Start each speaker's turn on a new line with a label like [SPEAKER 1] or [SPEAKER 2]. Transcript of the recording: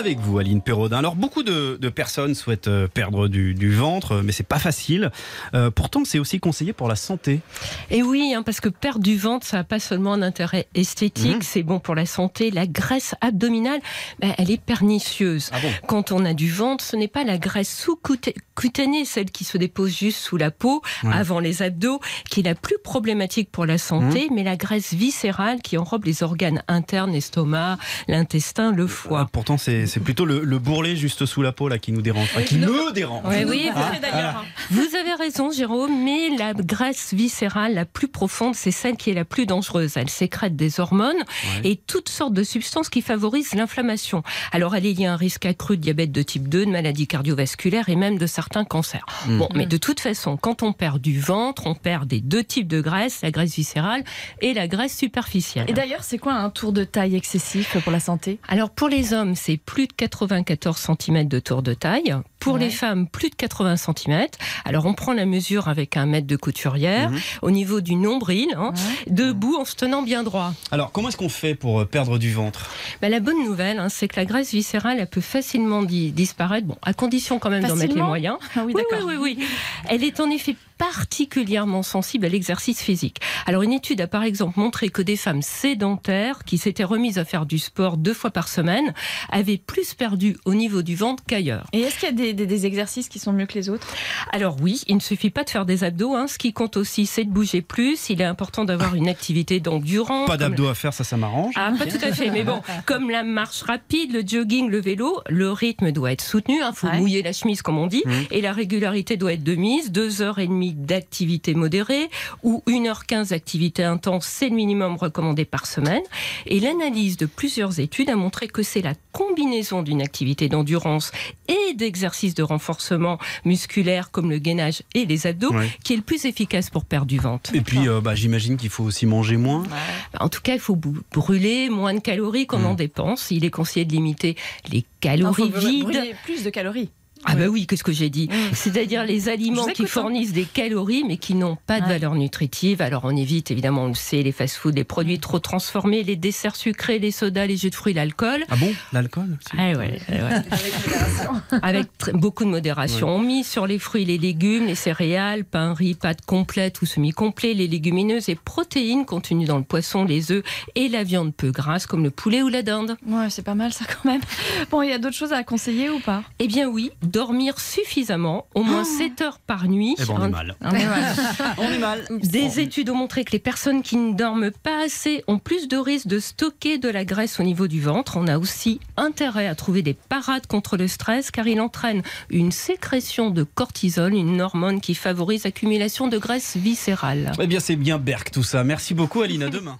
[SPEAKER 1] Avec vous, Aline Perraudin. Alors, beaucoup de, de personnes souhaitent euh, perdre du, du ventre, mais c'est pas facile. Euh, pourtant, c'est aussi conseillé pour la santé.
[SPEAKER 2] Et oui, hein, parce que perdre du ventre, ça n'a pas seulement un intérêt esthétique,
[SPEAKER 1] Mhm.
[SPEAKER 2] c'est bon pour la santé. La graisse abdominale, ben, elle est pernicieuse.
[SPEAKER 1] Ah bon
[SPEAKER 2] Quand on a du ventre, ce n'est pas la graisse sous-cutanée, celle qui se dépose juste sous la peau,
[SPEAKER 1] Ouais.
[SPEAKER 2] avant les abdos, qui est la plus problématique pour la santé,
[SPEAKER 1] Mhm.
[SPEAKER 2] mais la graisse viscérale qui enrobe les organes internes, l'estomac, l'intestin, le
[SPEAKER 1] Ah,
[SPEAKER 2] foie.
[SPEAKER 1] pourtant, c'est c'est plutôt le, le bourrelet juste sous la peau là qui nous dérange, enfin, qui me dérange.
[SPEAKER 2] Ouais, oui,
[SPEAKER 1] Ah,
[SPEAKER 2] vous, vous avez raison, Jérôme, mais la graisse viscérale la plus profonde, c'est celle qui est la plus dangereuse. Elle sécrète des hormones
[SPEAKER 1] Ouais.
[SPEAKER 2] et toutes sortes de substances qui favorisent l'inflammation. Alors, elle est liée à un risque accru de diabète de type 2, de maladies cardiovasculaires et même de certains cancers.
[SPEAKER 1] Mm.
[SPEAKER 2] Bon, mais de toute façon, quand on perd du ventre, on perd des deux types de graisse, la graisse viscérale et la graisse superficielle.
[SPEAKER 3] Et d'ailleurs, c'est quoi un tour de taille excessif pour la santé?
[SPEAKER 2] Alors pour les hommes, c'est plus de 94 cm de tour de taille. Pour
[SPEAKER 3] Ouais.
[SPEAKER 2] les femmes, plus de 80 cm. Alors on prend la mesure avec un mètre de couturière
[SPEAKER 1] Mhm.
[SPEAKER 2] au niveau du nombril, hein, debout en se tenant bien droit.
[SPEAKER 1] Alors, comment est-ce qu'on fait pour euh, perdre du ventre?
[SPEAKER 2] Bah, la bonne nouvelle, hein, c'est que la graisse viscérale, elle peut facilement di- disparaître, bon, à condition quand même d'en mettre les moyens.
[SPEAKER 3] Ah oui,
[SPEAKER 2] Oui, oui, oui, oui. Elle est en effet particulièrement sensible à l'exercice physique. Alors une étude a par exemple montré que des femmes sédentaires qui s'étaient remises à faire du sport deux fois par semaine avaient plus perdu au niveau du ventre qu'ailleurs.
[SPEAKER 3] Et est-ce qu'il y a des, des- des exercices qui sont mieux que les autres
[SPEAKER 2] Alors oui, il ne suffit pas de faire des abdos. hein. Ce qui compte aussi, c'est de bouger plus. Il est important d'avoir une activité d'endurance.
[SPEAKER 1] Pas
[SPEAKER 2] comme
[SPEAKER 1] d'abdos à faire, ça, ça m'arrange.
[SPEAKER 2] ah, pas tout à fait, mais bon, comme la marche rapide, le jogging, le vélo, le rythme doit être soutenu, il faut
[SPEAKER 3] Ouais.
[SPEAKER 2] mouiller la chemise comme on dit,
[SPEAKER 1] Mhm.
[SPEAKER 2] et la régularité doit être de mise, deux heures et demie d'activité modérée ou 1h15 d'activité intense, c'est le minimum recommandé par semaine. Et l'analyse de plusieurs études a montré que c'est la combinaison d'une activité d'endurance et d'exercices de renforcement musculaire comme le gainage et les abdos
[SPEAKER 1] Ouais.
[SPEAKER 2] qui est le plus efficace pour perdre du ventre.
[SPEAKER 1] Et puis, euh, bah, j'imagine qu'il faut aussi manger moins.
[SPEAKER 2] Bah, En tout cas, il faut brûler moins de calories qu'on
[SPEAKER 1] Mm.
[SPEAKER 2] en dépense. Il est conseillé de limiter les
[SPEAKER 3] Il
[SPEAKER 2] calories
[SPEAKER 3] faut
[SPEAKER 2] vides.
[SPEAKER 3] brûler plus de calories.
[SPEAKER 2] Ah bah oui, qu'est-ce que j'ai dit
[SPEAKER 3] Mm.
[SPEAKER 2] C'est-à-dire les aliments qui
[SPEAKER 3] hein.
[SPEAKER 2] fournissent des calories mais qui n'ont pas de
[SPEAKER 3] Ouais.
[SPEAKER 2] valeur nutritive. Alors on évite évidemment, on le sait, les fast-foods, les produits trop transformés, les desserts sucrés, les sodas, les jus de fruits, l'alcool.
[SPEAKER 1] Ah bon? L'alcool aussi
[SPEAKER 2] Ah ouais, ouais, ouais. Avec tr- beaucoup de modération. On mise sur les fruits, les légumes, les céréales, pain, riz, pâtes complètes ou semi-complets, les légumineuses et protéines contenues dans le poisson, les œufs et la viande peu grasse comme le poulet ou la dinde.
[SPEAKER 3] Ouais, c'est pas mal ça quand même. Bon, il y a d'autres choses à conseiller ou pas?
[SPEAKER 2] Eh bien oui, dormir suffisamment, au moins 7 heures par nuit.
[SPEAKER 1] Eh ben, on est mal.
[SPEAKER 3] On est mal.
[SPEAKER 1] On est mal.
[SPEAKER 2] Des études ont montré que les personnes qui ne dorment pas assez ont plus de risques de stocker de la graisse au niveau du ventre. On a aussi intérêt à trouver des parades contre le stress car il entraîne une sécrétion de cortisol, une hormone qui favorise l'accumulation de graisse viscérale.
[SPEAKER 1] Eh bien, c'est bien Berck tout ça. Merci beaucoup, Aline. À demain.